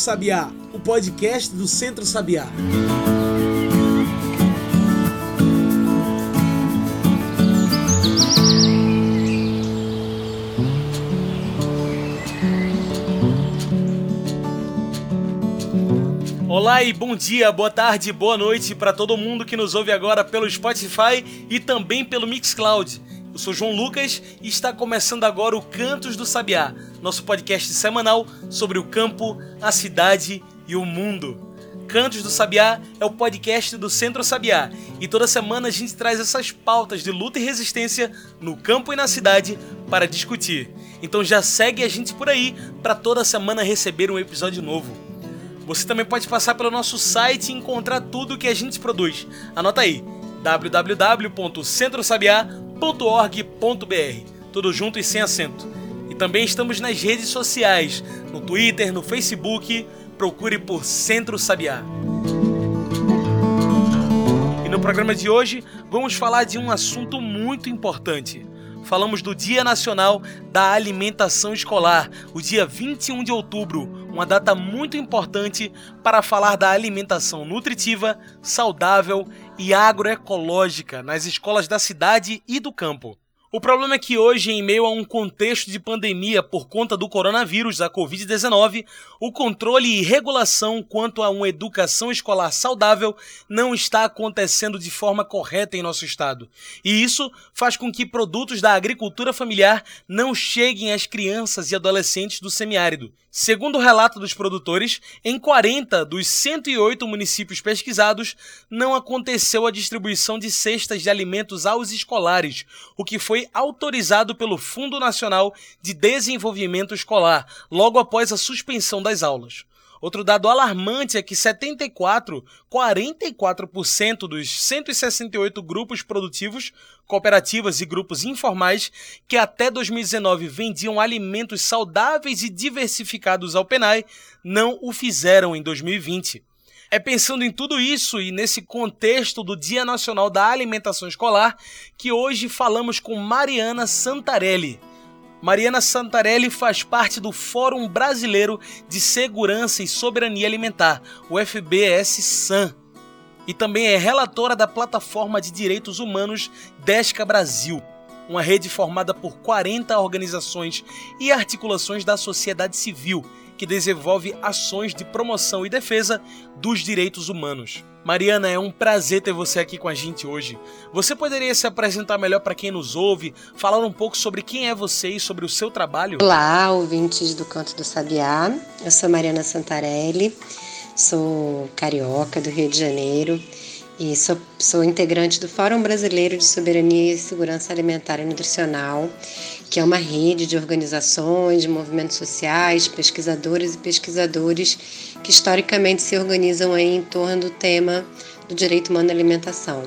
Sabiá, o podcast do Centro Sabiá. Olá e bom dia, boa tarde, boa noite para todo mundo que nos ouve agora pelo Spotify e também pelo Mixcloud. Sou João Lucas e está começando agora o Cantos do Sabiá, nosso podcast semanal sobre o campo, a cidade e o mundo. Cantos do Sabiá é o podcast do Centro Sabiá e toda semana a gente traz essas pautas de luta e resistência no campo e na cidade para discutir. Então já segue a gente por aí para toda semana receber um episódio novo. Você também pode passar pelo nosso site e encontrar tudo que a gente produz. Anota aí: www.centrosabiá.org.br. Tudo junto e sem acento. E também estamos nas redes sociais, no Twitter, no Facebook. Procure por Centro Sabiá. E no programa de hoje vamos falar de um assunto muito importante falamos do Dia Nacional da Alimentação Escolar, o dia 21 de outubro, uma data muito importante para falar da alimentação nutritiva, saudável e agroecológica nas escolas da cidade e do campo. O problema é que hoje, em meio a um contexto de pandemia por conta do coronavírus, da Covid-19, o controle e regulação quanto a uma educação escolar saudável não está acontecendo de forma correta em nosso estado. E isso faz com que produtos da agricultura familiar não cheguem às crianças e adolescentes do semiárido. Segundo o relato dos produtores, em 40 dos 108 municípios pesquisados, não aconteceu a distribuição de cestas de alimentos aos escolares, o que foi autorizado pelo Fundo Nacional de Desenvolvimento Escolar, logo após a suspensão das aulas. Outro dado alarmante é que 74, 44% dos 168 grupos produtivos, cooperativas e grupos informais que até 2019 vendiam alimentos saudáveis e diversificados ao PENAI não o fizeram em 2020. É pensando em tudo isso e nesse contexto do Dia Nacional da Alimentação Escolar que hoje falamos com Mariana Santarelli. Mariana Santarelli faz parte do Fórum Brasileiro de Segurança e Soberania Alimentar, o FBS-SAM, e também é relatora da Plataforma de Direitos Humanos Desca Brasil, uma rede formada por 40 organizações e articulações da sociedade civil que desenvolve ações de promoção e defesa dos direitos humanos. Mariana, é um prazer ter você aqui com a gente hoje. Você poderia se apresentar melhor para quem nos ouve, falar um pouco sobre quem é você e sobre o seu trabalho? Olá, ouvintes do Canto do Sabiá. Eu sou Mariana Santarelli, sou carioca do Rio de Janeiro e sou, sou integrante do Fórum Brasileiro de Soberania e Segurança Alimentar e Nutricional, que é uma rede de organizações, de movimentos sociais, pesquisadores e pesquisadores que historicamente se organizam aí em torno do tema do direito humano à alimentação.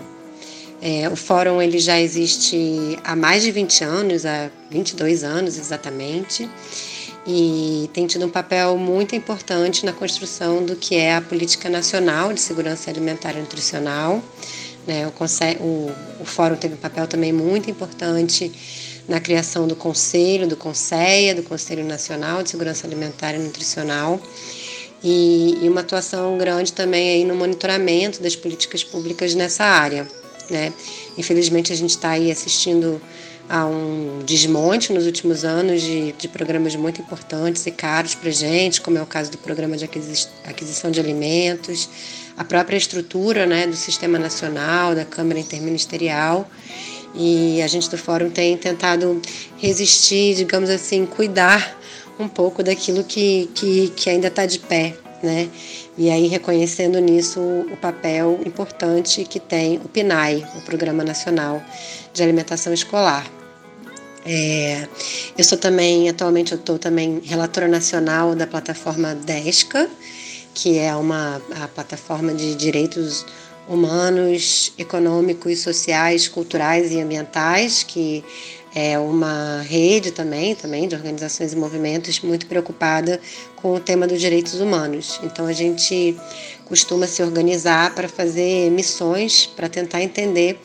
É, o fórum ele já existe há mais de 20 anos, há 22 anos exatamente, e tem tido um papel muito importante na construção do que é a Política Nacional de Segurança Alimentar e Nutricional. Né? O, o, o Fórum teve um papel também muito importante na criação do Conselho, do CONSEA, do Conselho Nacional de Segurança Alimentar e Nutricional, e, e uma atuação grande também aí no monitoramento das políticas públicas nessa área. Né? Infelizmente, a gente está aí assistindo a um desmonte nos últimos anos de, de programas muito importantes e caros para gente, como é o caso do programa de aquisição de alimentos, a própria estrutura né, do Sistema Nacional, da Câmara Interministerial. E a gente do Fórum tem tentado resistir, digamos assim, cuidar um pouco daquilo que, que, que ainda está de pé, né? E aí reconhecendo nisso o papel importante que tem o PNAE, o Programa Nacional de Alimentação Escolar. É, eu sou também, atualmente eu estou também relatora nacional da plataforma DESCA, que é uma a plataforma de direitos humanos, econômicos, sociais, culturais e ambientais, que é uma rede também, também de organizações e movimentos muito preocupada com o tema dos direitos humanos. Então a gente costuma se organizar para fazer missões para tentar entender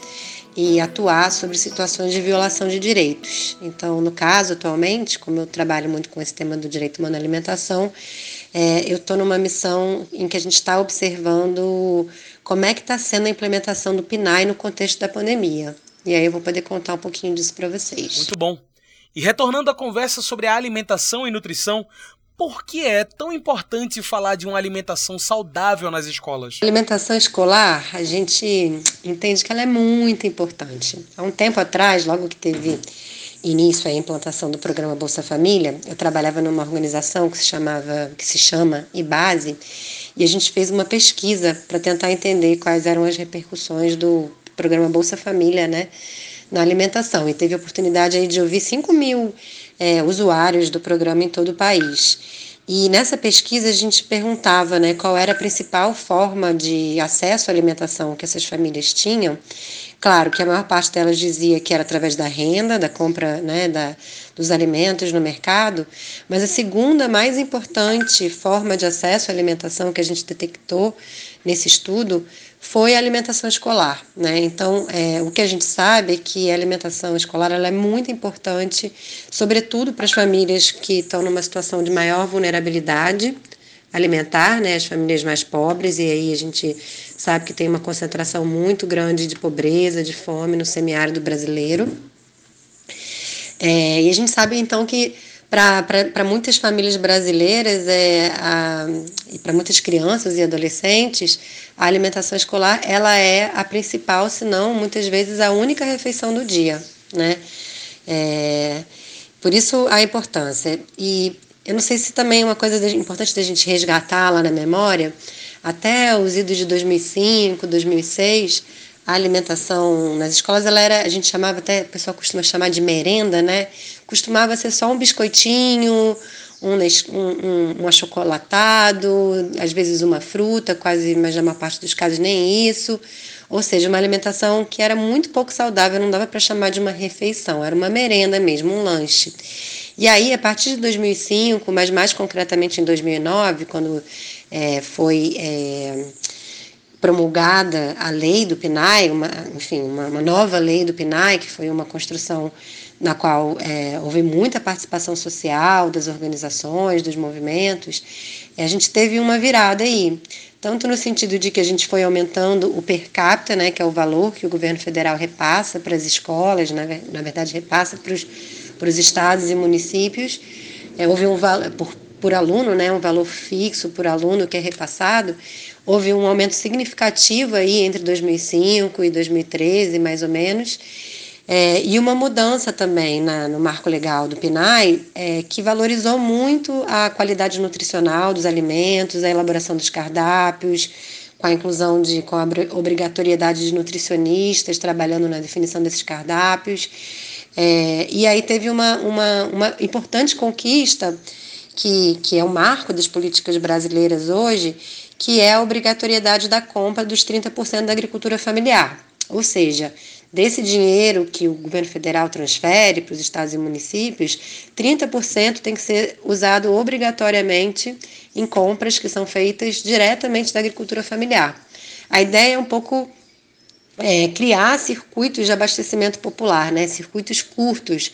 e atuar sobre situações de violação de direitos. Então, no caso atualmente, como eu trabalho muito com esse tema do direito humano à alimentação, é, eu estou numa missão em que a gente está observando como é que está sendo a implementação do PNAE no contexto da pandemia. E aí eu vou poder contar um pouquinho disso para vocês. Muito bom. E retornando à conversa sobre a alimentação e nutrição, por que é tão importante falar de uma alimentação saudável nas escolas? A alimentação escolar, a gente entende que ela é muito importante. Há um tempo atrás, logo que teve início à implantação do programa Bolsa Família, eu trabalhava numa organização que se chamava, que se chama IBASE, e a gente fez uma pesquisa para tentar entender quais eram as repercussões do programa Bolsa Família, né, na alimentação. E teve a oportunidade aí de ouvir 5 mil é, usuários do programa em todo o país. E nessa pesquisa a gente perguntava né, qual era a principal forma de acesso à alimentação que essas famílias tinham. Claro que a maior parte delas dizia que era através da renda, da compra né, da, dos alimentos no mercado, mas a segunda mais importante forma de acesso à alimentação que a gente detectou nesse estudo foi a alimentação escolar. Né? Então, é, o que a gente sabe é que a alimentação escolar ela é muito importante, sobretudo para as famílias que estão numa situação de maior vulnerabilidade alimentar, né, as famílias mais pobres, e aí a gente sabe que tem uma concentração muito grande de pobreza, de fome no semiárido brasileiro. É, e a gente sabe então que para muitas famílias brasileiras é, a, e para muitas crianças e adolescentes, a alimentação escolar ela é a principal, se não muitas vezes a única refeição do dia, né? É, por isso a importância. E eu não sei se também é uma coisa importante da gente resgatar lá na memória, até os idos de 2005, 2006, a alimentação nas escolas, ela era, a gente chamava até, o pessoal costuma chamar de merenda, né? Costumava ser só um biscoitinho, um, um, um achocolatado, às vezes uma fruta, quase, mas na maior parte dos casos nem isso. Ou seja, uma alimentação que era muito pouco saudável, não dava para chamar de uma refeição, era uma merenda mesmo, um lanche. E aí, a partir de 2005, mas mais concretamente em 2009, quando é, foi é, promulgada a lei do PNAE, uma, enfim, uma, uma, nova lei do PNAE, que foi uma construção na qual é, houve muita participação social das organizações, dos movimentos, a gente teve uma virada aí, tanto no sentido de que a gente foi aumentando o per capita, né, que é o valor que o governo federal repassa para as escolas, na, na verdade repassa para os, estados e municípios, é, houve um valor por, por aluno, né, um valor fixo por aluno que é repassado, houve um aumento significativo aí entre 2005 e 2013, mais ou menos, é, e uma mudança também na, no marco legal do PNAE, é, que valorizou muito a qualidade nutricional dos alimentos, a elaboração dos cardápios, com a inclusão de, com a obrigatoriedade de nutricionistas trabalhando na definição desses cardápios. É, e aí teve uma, uma, uma importante conquista, que, que é o marco das políticas brasileiras hoje, que é a obrigatoriedade da compra dos 30% da agricultura familiar. Ou seja, Desse dinheiro que o governo federal transfere para os estados e municípios, 30% tem que ser usado obrigatoriamente em compras que são feitas diretamente da agricultura familiar. A ideia é um pouco é, criar circuitos de abastecimento popular, né? circuitos curtos,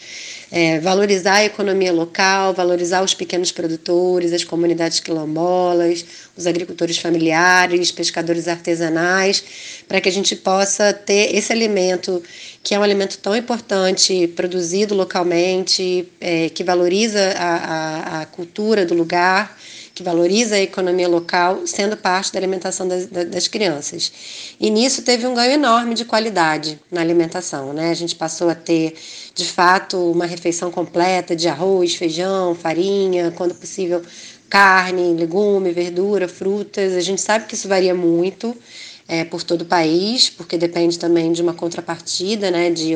é, valorizar a economia local, valorizar os pequenos produtores, as comunidades quilombolas, os agricultores familiares, pescadores artesanais, para que a gente possa ter esse alimento, que é um alimento tão importante, produzido localmente, é, que valoriza a, a, a cultura do lugar que valoriza a economia local, sendo parte da alimentação das, das crianças. E nisso teve um ganho enorme de qualidade na alimentação. Né? A gente passou a ter, de fato, uma refeição completa de arroz, feijão, farinha, quando possível, carne, legume, verdura, frutas. A gente sabe que isso varia muito. É, por todo o país, porque depende também de uma contrapartida né, de,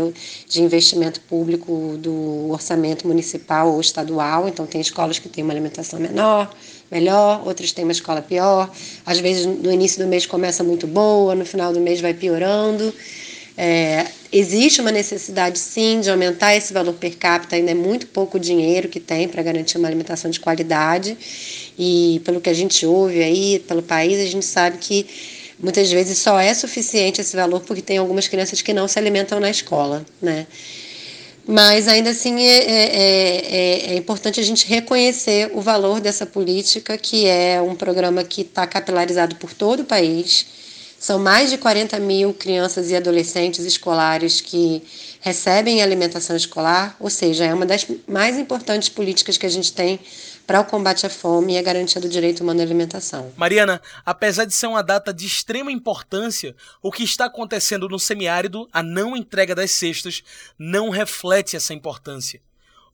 de investimento público do orçamento municipal ou estadual. Então, tem escolas que têm uma alimentação menor, melhor, outras têm uma escola pior. Às vezes, no início do mês começa muito boa, no final do mês vai piorando. É, existe uma necessidade, sim, de aumentar esse valor per capita, ainda é muito pouco dinheiro que tem para garantir uma alimentação de qualidade. E pelo que a gente ouve aí, pelo país, a gente sabe que muitas vezes só é suficiente esse valor porque tem algumas crianças que não se alimentam na escola, né? mas ainda assim é, é, é, é, importante a gente reconhecer o valor dessa política, que é um programa que está capilarizado por todo o país. São mais de 40 mil crianças e adolescentes escolares que recebem alimentação escolar, ou seja, é uma das mais importantes políticas que a gente tem para o combate à fome e a garantia do direito humano à alimentação. Mariana, apesar de ser uma data de extrema importância, o que está acontecendo no semiárido, a não entrega das cestas, não reflete essa importância.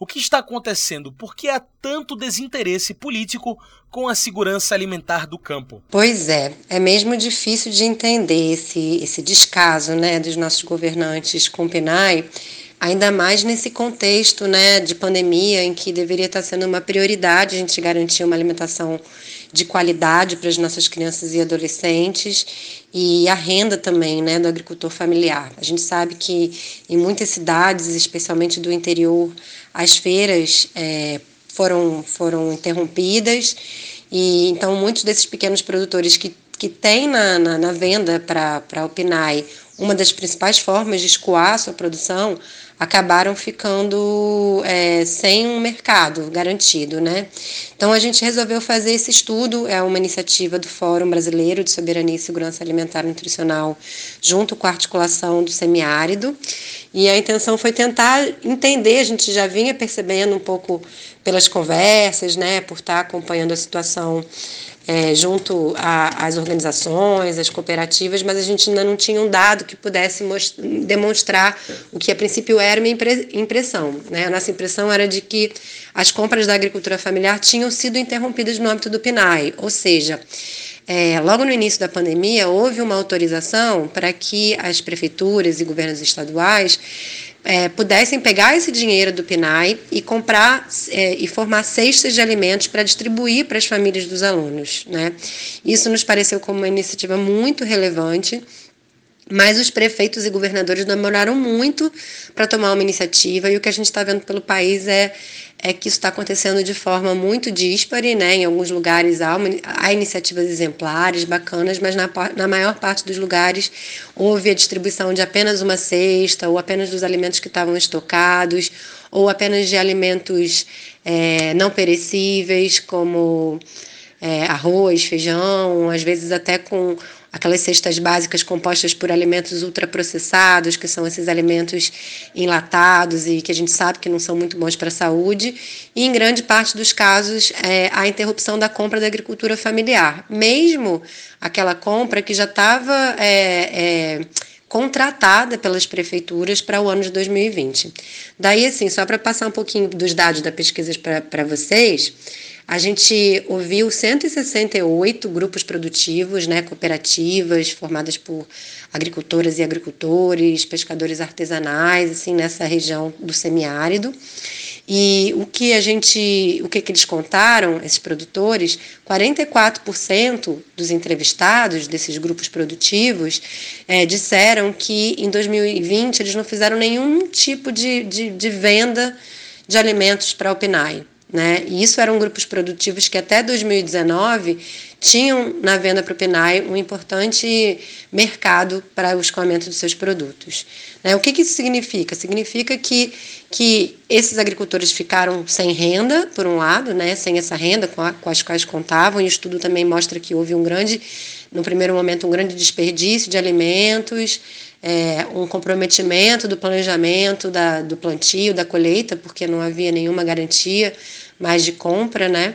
O que está acontecendo? Por que há tanto desinteresse político com a segurança alimentar do campo? Pois é, é mesmo difícil de entender esse, esse descaso né, dos nossos governantes com o PNAE ainda mais nesse contexto né, de pandemia, em que deveria estar sendo uma prioridade a gente garantir uma alimentação de qualidade para as nossas crianças e adolescentes e a renda também né, do agricultor familiar. A gente sabe que em muitas cidades, especialmente do interior, as feiras é, foram, foram interrompidas e então muitos desses pequenos produtores que, que têm na, na, na venda para o PNAE uma das principais formas de escoar a sua produção, acabaram ficando é, sem um mercado garantido, né? Então a gente resolveu fazer esse estudo, é uma iniciativa do Fórum Brasileiro de Soberania e Segurança Alimentar e Nutricional, junto com a articulação do semiárido, e a intenção foi tentar entender, a gente já vinha percebendo um pouco pelas conversas, né, por estar acompanhando a situação é, junto às organizações, às cooperativas, mas a gente ainda não tinha um dado que pudesse demonstrar o que a princípio era uma impressão. Né? A nossa impressão era de que as compras da agricultura familiar tinham sido interrompidas no âmbito do PNAE, ou seja, é, logo no início da pandemia, houve uma autorização para que as prefeituras e governos estaduais é, pudessem pegar esse dinheiro do PNAE e comprar é, e formar cestas de alimentos para distribuir para as famílias dos alunos. Né? Isso nos pareceu como uma iniciativa muito relevante mas os prefeitos e governadores demoraram muito para tomar uma iniciativa e o que a gente está vendo pelo país é, é que isso está acontecendo de forma muito díspare, né? Em alguns lugares há, uma, há iniciativas exemplares, bacanas, mas na, na maior parte dos lugares houve a distribuição de apenas uma cesta ou apenas dos alimentos que estavam estocados ou apenas de alimentos é, não perecíveis como é, arroz, feijão, às vezes até com aquelas cestas básicas compostas por alimentos ultraprocessados, que são esses alimentos enlatados e que a gente sabe que não são muito bons para a saúde, e em grande parte dos casos é, a interrupção da compra da agricultura familiar, mesmo aquela compra que já estava é, é, contratada pelas prefeituras para o ano de 2020. Daí, assim, só para passar um pouquinho dos dados da pesquisa para vocês, a gente ouviu 168 grupos produtivos, né, cooperativas formadas por agricultoras e agricultores, pescadores artesanais, assim, nessa região do semiárido. E o que a gente, o que, que eles contaram, esses produtores, 44% dos entrevistados desses grupos produtivos é, disseram que em 2020 eles não fizeram nenhum tipo de, de, de venda de alimentos para o PNAE. Né? E isso eram grupos produtivos que até 2019 tinham na venda para o PNAE um importante mercado para o escoamento de seus produtos. Né? O que, que isso significa? Significa que, que esses agricultores ficaram sem renda, por um lado, né? sem essa renda com, a, com as quais contavam, e o estudo também mostra que houve um grande, no primeiro momento, um grande desperdício de alimentos, é, um comprometimento do planejamento da, do plantio, da colheita, porque não havia nenhuma garantia mais de compra, né?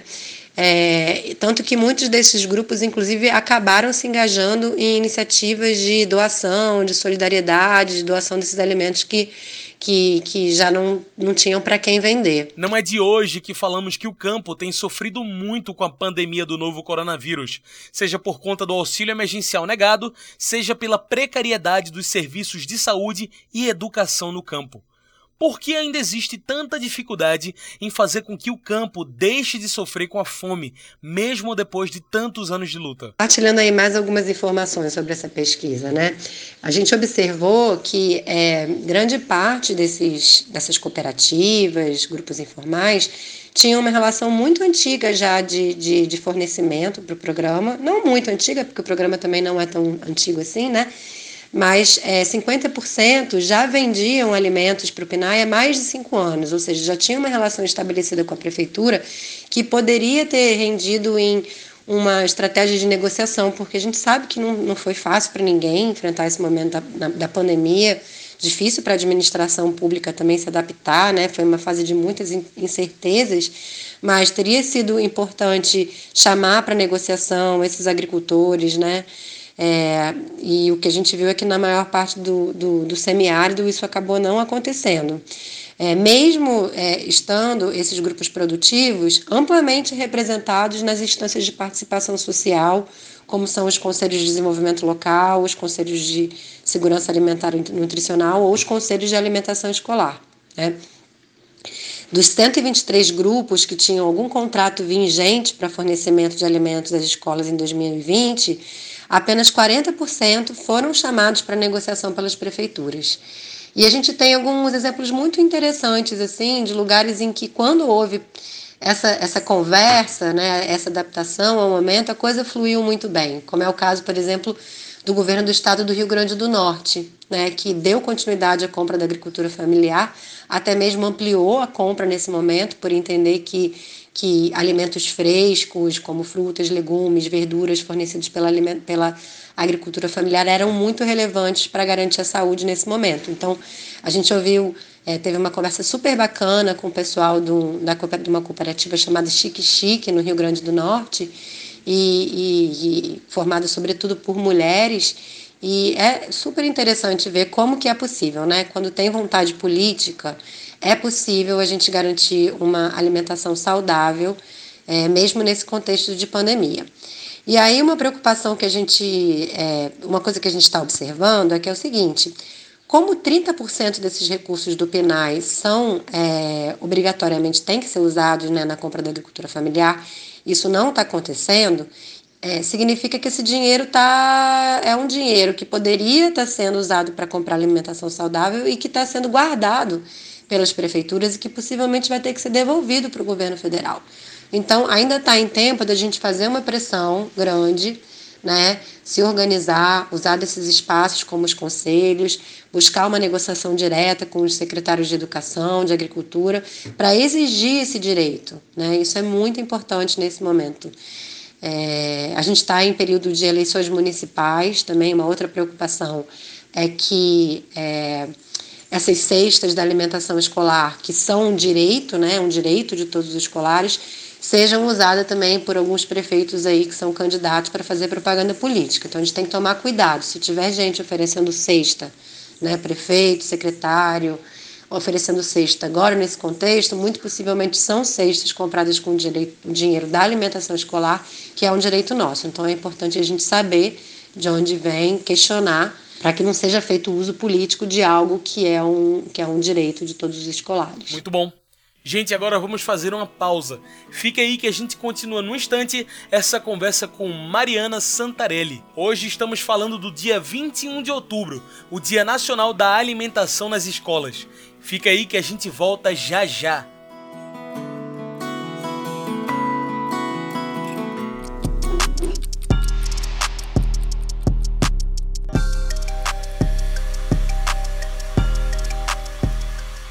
É, tanto que muitos desses grupos, inclusive, acabaram se engajando em iniciativas de doação, de solidariedade, de doação desses alimentos que, que, que já não, não tinham para quem vender. Não é de hoje que falamos que o campo tem sofrido muito com a pandemia do novo coronavírus, seja por conta do auxílio emergencial negado, seja pela precariedade dos serviços de saúde e educação no campo. Por que ainda existe tanta dificuldade em fazer com que o campo deixe de sofrer com a fome, mesmo depois de tantos anos de luta? Partilhando aí mais algumas informações sobre essa pesquisa, né? A gente observou que é, grande parte desses, dessas cooperativas, grupos informais, tinham uma relação muito antiga já de, de, de fornecimento para o programa, não muito antiga, porque o programa também não é tão antigo assim, né? Mas é, 50% já vendiam alimentos para o PNAE há mais de cinco anos, ou seja, já tinha uma relação estabelecida com a prefeitura que poderia ter rendido em uma estratégia de negociação, porque a gente sabe que não, não foi fácil para ninguém enfrentar esse momento da, da pandemia, difícil para a administração pública também se adaptar, né? Foi uma fase de muitas incertezas, mas teria sido importante chamar para negociação esses agricultores, né? É, e o que a gente viu é que na maior parte do, do, do semiárido isso acabou não acontecendo. É, mesmo é, estando esses grupos produtivos amplamente representados nas instâncias de participação social, como são os conselhos de desenvolvimento local, os conselhos de segurança alimentar e nutricional ou os conselhos de alimentação escolar. Né? Dos 123 grupos que tinham algum contrato vingente para fornecimento de alimentos às escolas em 2020, apenas 40% foram chamados para negociação pelas prefeituras. E a gente tem alguns exemplos muito interessantes assim de lugares em que quando houve essa, essa conversa, né, essa adaptação ao momento, a coisa fluiu muito bem, como é o caso, por exemplo, do governo do estado do Rio Grande do Norte, né, que deu continuidade à compra da agricultura familiar, até mesmo ampliou a compra nesse momento, por entender que que alimentos frescos, como frutas, legumes, verduras fornecidos pela, pela agricultura familiar eram muito relevantes para garantir a saúde nesse momento. Então, a gente ouviu, é, teve uma conversa super bacana com o pessoal do, da, de uma cooperativa chamada Chique Chique, no Rio Grande do Norte, e, e, e formada sobretudo por mulheres, e é super interessante ver como que é possível, né? Quando tem vontade política, é possível a gente garantir uma alimentação saudável, é, mesmo nesse contexto de pandemia. E aí uma preocupação que a gente, é, uma coisa que a gente está observando é que é o seguinte, como 30% desses recursos do PNAE são é, obrigatoriamente têm que ser usados né, na compra da agricultura familiar, isso não está acontecendo, é, significa que esse dinheiro tá, é um dinheiro que poderia estar tá sendo usado para comprar alimentação saudável e que está sendo guardado pelas prefeituras e que possivelmente vai ter que ser devolvido para o governo federal. Então, ainda está em tempo da gente fazer uma pressão grande, né, se organizar, usar desses espaços como os conselhos, buscar uma negociação direta com os secretários de educação, de agricultura, para exigir esse direito. Né? Isso é muito importante nesse momento. É, a gente está em período de eleições municipais, também uma outra preocupação é que é, essas cestas da alimentação escolar, que são um direito, né, um direito de todos os escolares, sejam usadas também por alguns prefeitos aí que são candidatos para fazer propaganda política. Então a gente tem que tomar cuidado. Se tiver gente oferecendo cesta, né, prefeito, secretário, oferecendo cesta agora nesse contexto, muito possivelmente são cestas compradas com o dinheiro da alimentação escolar, que é um direito nosso. Então é importante a gente saber de onde vem, questionar para que não seja feito uso político de algo que é um, que é um direito de todos os escolares. Muito bom. Gente, agora vamos fazer uma pausa. Fica aí que a gente continua no instante essa conversa com Mariana Santarelli. Hoje estamos falando do dia 21 de outubro, o Dia Nacional da Alimentação nas Escolas. Fica aí que a gente volta já já.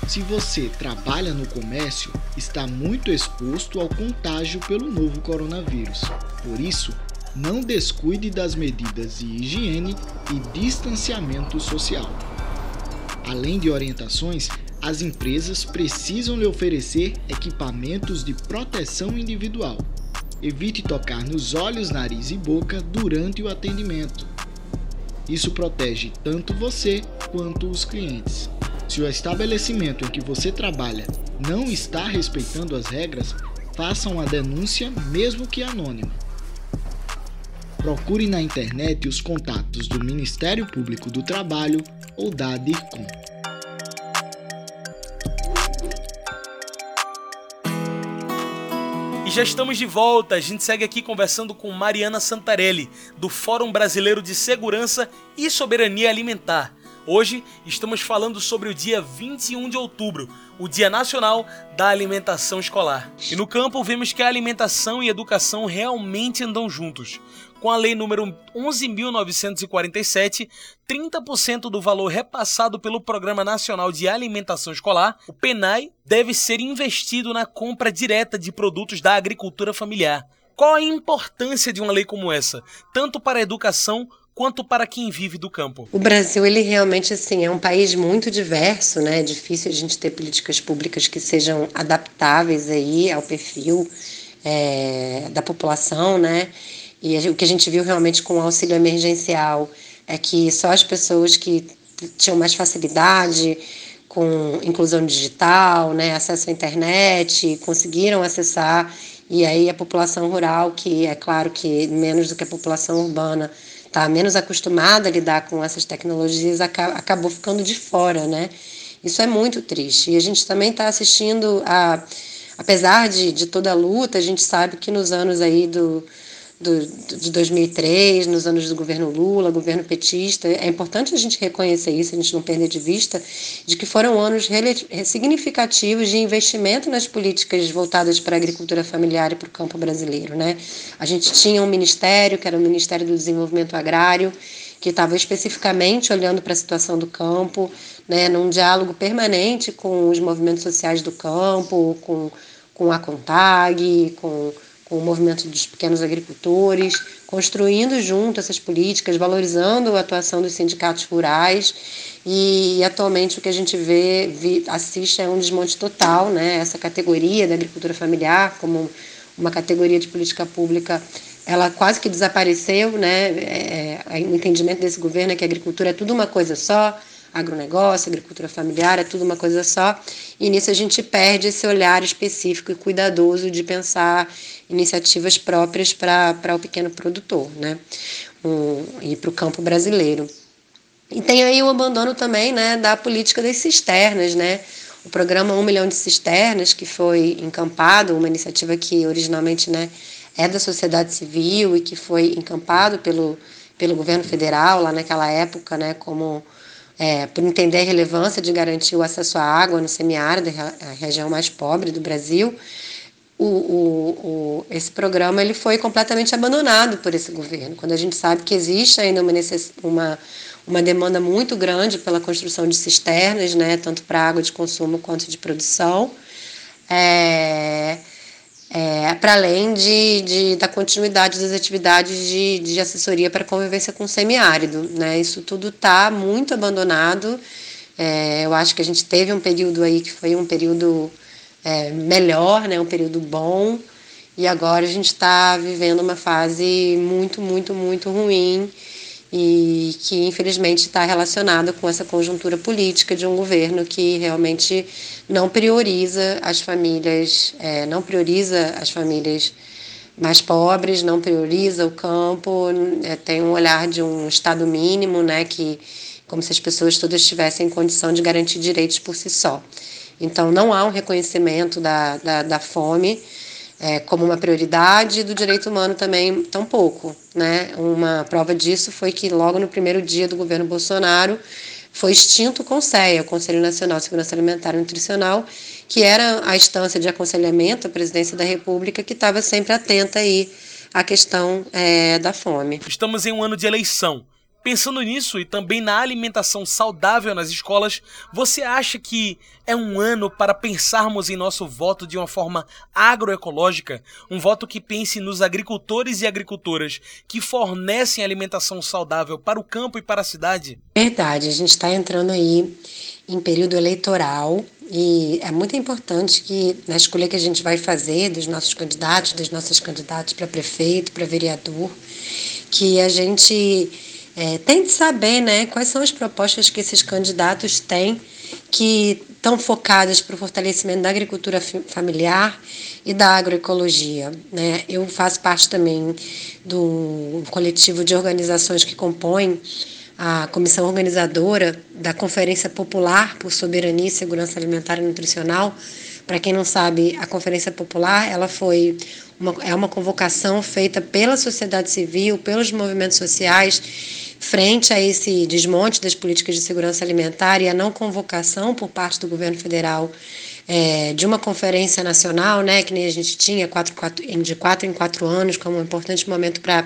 Se você trabalha no comércio, está muito exposto ao contágio pelo novo coronavírus. Por isso, não descuide das medidas de higiene e distanciamento social. Além de orientações, as empresas precisam lhe oferecer equipamentos de proteção individual. Evite tocar nos olhos, nariz e boca durante o atendimento. Isso protege tanto você quanto os clientes. Se o estabelecimento em que você trabalha não está respeitando as regras, faça uma denúncia, mesmo que anônima. Procure na internet os contatos do Ministério Público do Trabalho ou da DIRCOM. E já estamos de volta. A gente segue aqui conversando com Mariana Santarelli, do Fórum Brasileiro de Segurança e Soberania Alimentar Hoje estamos falando sobre o dia 21 de outubro, o Dia Nacional da Alimentação Escolar. E no campo vemos que a alimentação e educação realmente andam juntos. Com a lei número 11.947, 30% do valor repassado pelo Programa Nacional de Alimentação Escolar, o PENAI, deve ser investido na compra direta de produtos da agricultura familiar. Qual a importância de uma lei como essa, tanto para a educação quanto para quem vive do campo? O Brasil, ele realmente assim é um país muito diverso, né? É difícil a gente ter políticas públicas que sejam adaptáveis aí ao perfil é, da população, né? E o que a gente viu realmente com o auxílio emergencial é que só as pessoas que tinham mais facilidade com inclusão digital, né, acesso à internet, conseguiram acessar, e aí a população rural, que é claro que menos do que a população urbana, está menos acostumada a lidar com essas tecnologias, acabou ficando de fora, né? Isso é muito triste. E a gente também está assistindo a, apesar de, de toda a luta, a gente sabe que nos anos aí do do, de 2003, nos anos do governo Lula, governo petista. É importante a gente reconhecer isso, a gente não perder de vista, de que foram anos significativos de investimento nas políticas voltadas para a agricultura familiar e para o campo brasileiro. Né? A gente tinha um ministério, que era o Ministério do Desenvolvimento Agrário, que estava especificamente olhando para a situação do campo, né, num diálogo permanente com os movimentos sociais do campo, com, com a CONTAG, com com o movimento dos pequenos agricultores, construindo junto essas políticas, valorizando a atuação dos sindicatos rurais e, atualmente o que a gente vê, assiste é um desmonte total, né? Essa categoria da agricultura familiar como uma categoria de política pública, ela quase que desapareceu, né? É, é, o entendimento desse governo é que a agricultura é tudo uma coisa só, agronegócio, agricultura familiar, é tudo uma coisa só. E nisso a gente perde esse olhar específico e cuidadoso de pensar iniciativas próprias para o pequeno produtor, né? Um, e para o campo brasileiro. E tem aí o abandono também né, da política das cisternas, né? O programa 1 milhão de cisternas, que foi encampado, uma iniciativa que originalmente né, é da sociedade civil e que foi encampado pelo, pelo governo federal lá naquela época, né, como é, por entender a relevância de garantir o acesso à água no semiárido, a região mais pobre do Brasil, o, o, o, esse programa ele foi completamente abandonado por esse governo. Quando a gente sabe que existe ainda uma, necess, uma, uma demanda muito grande pela construção de cisternas, né, tanto para água de consumo quanto de produção, é, é, para além de, de, da continuidade das atividades de, de assessoria para convivência com o semiárido. Né? Isso tudo está muito abandonado. É, eu acho que a gente teve um período aí que foi um período é, melhor, né? um período bom, e agora a gente está vivendo uma fase muito, muito, muito ruim e que infelizmente está relacionada com essa conjuntura política de um governo que realmente não prioriza as famílias, é, não prioriza as famílias mais pobres, não prioriza o campo, é, tem um olhar de um estado mínimo, né, que como se as pessoas todas tivessem condição de garantir direitos por si só. Então não há um reconhecimento da, da, da fome é, como uma prioridade do direito humano também tampouco. Né? Uma prova disso foi que logo no primeiro dia do governo Bolsonaro foi extinto o CONSEA, o Conselho Nacional de Segurança Alimentar e Nutricional, que era a instância de aconselhamento à presidência da República que estava sempre atenta aí à questão é, da fome. Estamos em um ano de eleição. Pensando nisso e também na alimentação saudável nas escolas, você acha que é um ano para pensarmos em nosso voto de uma forma agroecológica? Um voto que pense nos agricultores e agricultoras que fornecem alimentação saudável para o campo e para a cidade? Verdade, a gente está entrando aí em período eleitoral e é muito importante que na escolha que a gente vai fazer dos nossos candidatos, dos nossos candidatos para prefeito, para vereador, que a gente é, tem de saber né, quais são as propostas que esses candidatos têm que estão focadas para o fortalecimento da agricultura familiar e da agroecologia. Né? Eu faço parte também do coletivo de organizações que compõem a comissão organizadora da Conferência Popular por Soberania e Segurança Alimentar e Nutricional, Para quem não sabe, a Conferência Popular ela foi uma, é uma convocação feita pela sociedade civil, pelos movimentos sociais, frente a esse desmonte das políticas de segurança alimentar e a não convocação por parte do governo federal é, de uma conferência nacional, né, que nem a gente tinha quatro, quatro, de quatro em quatro anos, como um importante momento para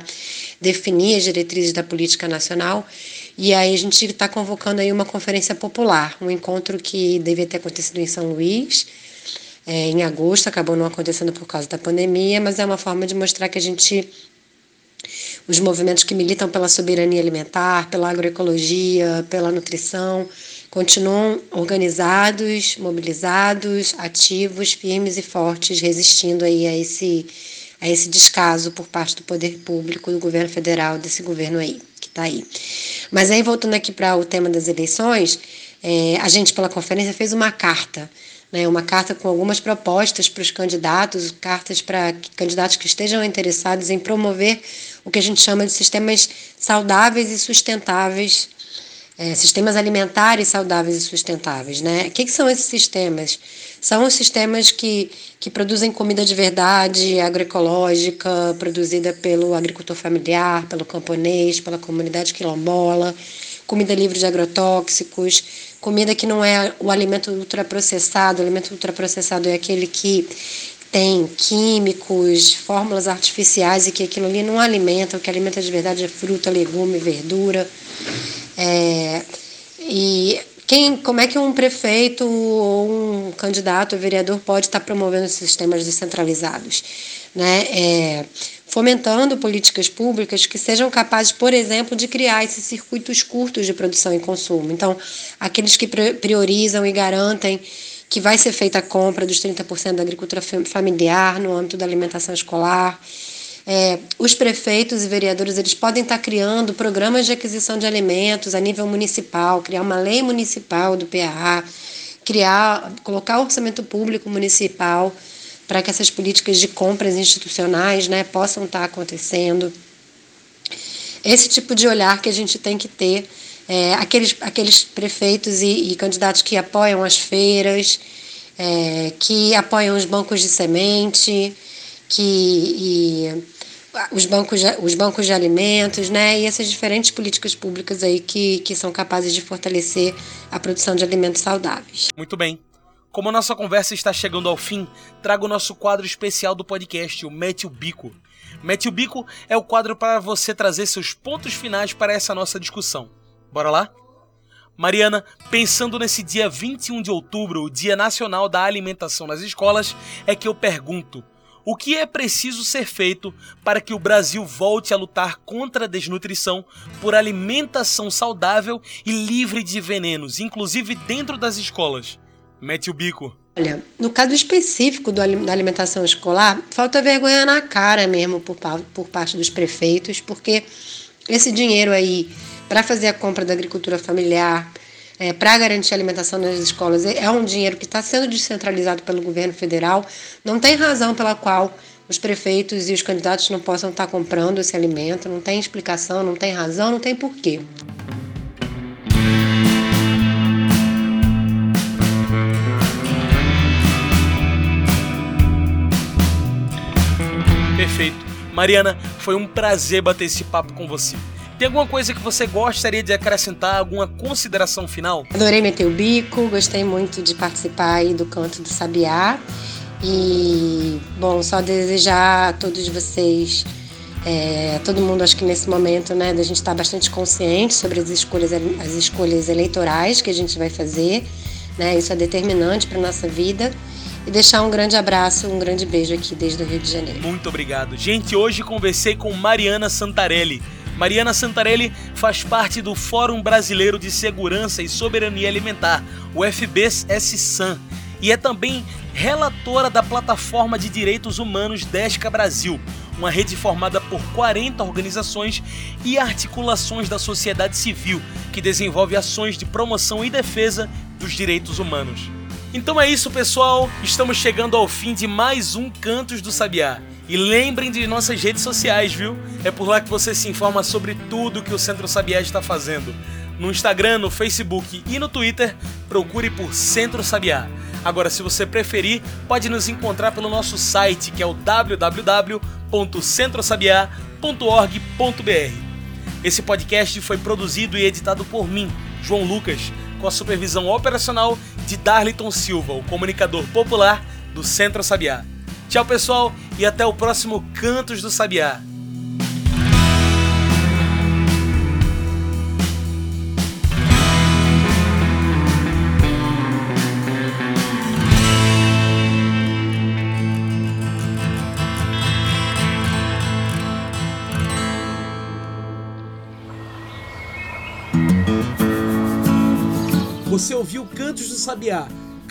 definir as diretrizes da política nacional. E aí a gente está convocando aí uma conferência popular, um encontro que devia ter acontecido em São Luís, é, em agosto, acabou não acontecendo por causa da pandemia, mas é uma forma de mostrar que a gente os movimentos que militam pela soberania alimentar, pela agroecologia, pela nutrição, continuam organizados, mobilizados, ativos, firmes e fortes, resistindo aí a esse, a esse descaso por parte do poder público, do governo federal, desse governo aí, que está aí. Mas aí, voltando aqui para o tema das eleições, é, a gente, pela conferência, fez uma carta né, uma carta com algumas propostas para os candidatos, cartas para candidatos que estejam interessados em promover o que a gente chama de sistemas saudáveis e sustentáveis, é, sistemas alimentares saudáveis e sustentáveis. Né? O que, que são esses sistemas? São os sistemas que, que produzem comida de verdade, agroecológica, produzida pelo agricultor familiar, pelo camponês, pela comunidade quilombola, comida livre de agrotóxicos, comida que não é o alimento ultraprocessado. O alimento ultraprocessado é aquele que tem químicos, fórmulas artificiais e que aquilo ali não alimenta. O que alimenta de verdade é fruta, legume, verdura. É, e quem, como é que um prefeito ou um candidato ou vereador pode estar promovendo sistemas descentralizados? Né? É, fomentando políticas públicas que sejam capazes, por exemplo, de criar esses circuitos curtos de produção e consumo. Então, aqueles que priorizam e garantem que vai ser feita a compra dos 30% da agricultura familiar no âmbito da alimentação escolar. É, os prefeitos e vereadores eles podem estar criando programas de aquisição de alimentos a nível municipal, criar uma lei municipal do PAA, criar, colocar orçamento público municipal para que essas políticas de compras institucionais né, possam estar acontecendo. Esse tipo de olhar que a gente tem que ter, é, aqueles, aqueles prefeitos e, e, candidatos que apoiam as feiras, é, que apoiam os bancos de semente, que e, os bancos, de, os bancos de alimentos, né? E essas diferentes políticas públicas aí que, que são capazes de fortalecer a produção de alimentos saudáveis. Muito bem. Como a nossa conversa está chegando ao fim, trago o nosso quadro especial do podcast, o Mete o Bico. Mete o Bico é o quadro para você trazer seus pontos finais para essa nossa discussão. Bora lá? Mariana, pensando nesse dia 21 de outubro, o Dia Nacional da Alimentação nas Escolas, é que eu pergunto: o que é preciso ser feito para que o Brasil volte a lutar contra a desnutrição por alimentação saudável e livre de venenos, inclusive dentro das escolas? Mete o bico. Olha, no caso específico do, da alimentação escolar, falta vergonha na cara mesmo por, por parte dos prefeitos, porque esse dinheiro aí para fazer a compra da agricultura familiar, é, para garantir a alimentação nas escolas, é um dinheiro que está sendo descentralizado pelo governo federal. Não tem razão pela qual os prefeitos e os candidatos não possam estar tá comprando esse alimento, não tem explicação, não tem razão, não tem porquê. Perfeito. Mariana, foi um prazer bater esse papo com você. Tem alguma coisa que você gostaria de acrescentar, alguma consideração final? Adorei meter o bico, gostei muito de participar aí do Canto do Sabiá. E, bom, só desejar a todos vocês, é, todo mundo, acho que nesse momento, né, da gente estar tá bastante consciente sobre as escolhas, as escolhas eleitorais que a gente vai fazer, né, isso é determinante para nossa vida e deixar um grande abraço, um grande beijo aqui desde o Rio de Janeiro. Muito obrigado. Gente, hoje conversei com Mariana Santarelli. Mariana Santarelli faz parte do Fórum Brasileiro de Segurança e Soberania Alimentar, o FBS-SAM, e é também relatora da Plataforma de Direitos Humanos Desca Brasil, uma rede formada por 40 organizações e articulações da sociedade civil que desenvolve ações de promoção e defesa dos direitos humanos. Então é isso, pessoal. Estamos chegando ao fim de mais um Cantos do Sabiá. E lembrem de nossas redes sociais, viu? É por lá que você se informa sobre tudo que o Centro Sabiá está fazendo. No Instagram, no Facebook e no Twitter, procure por Centro Sabiá. Agora, se você preferir, pode nos encontrar pelo nosso site, que é o www.centrosabiá.org.br. Esse podcast foi produzido e editado por mim, João Lucas, com a supervisão operacional de Darliton Silva, o comunicador popular do Centro Sabiá. Tchau, pessoal, e até o próximo Cantos do Sabiá. Você ouviu Cantos do Sabiá.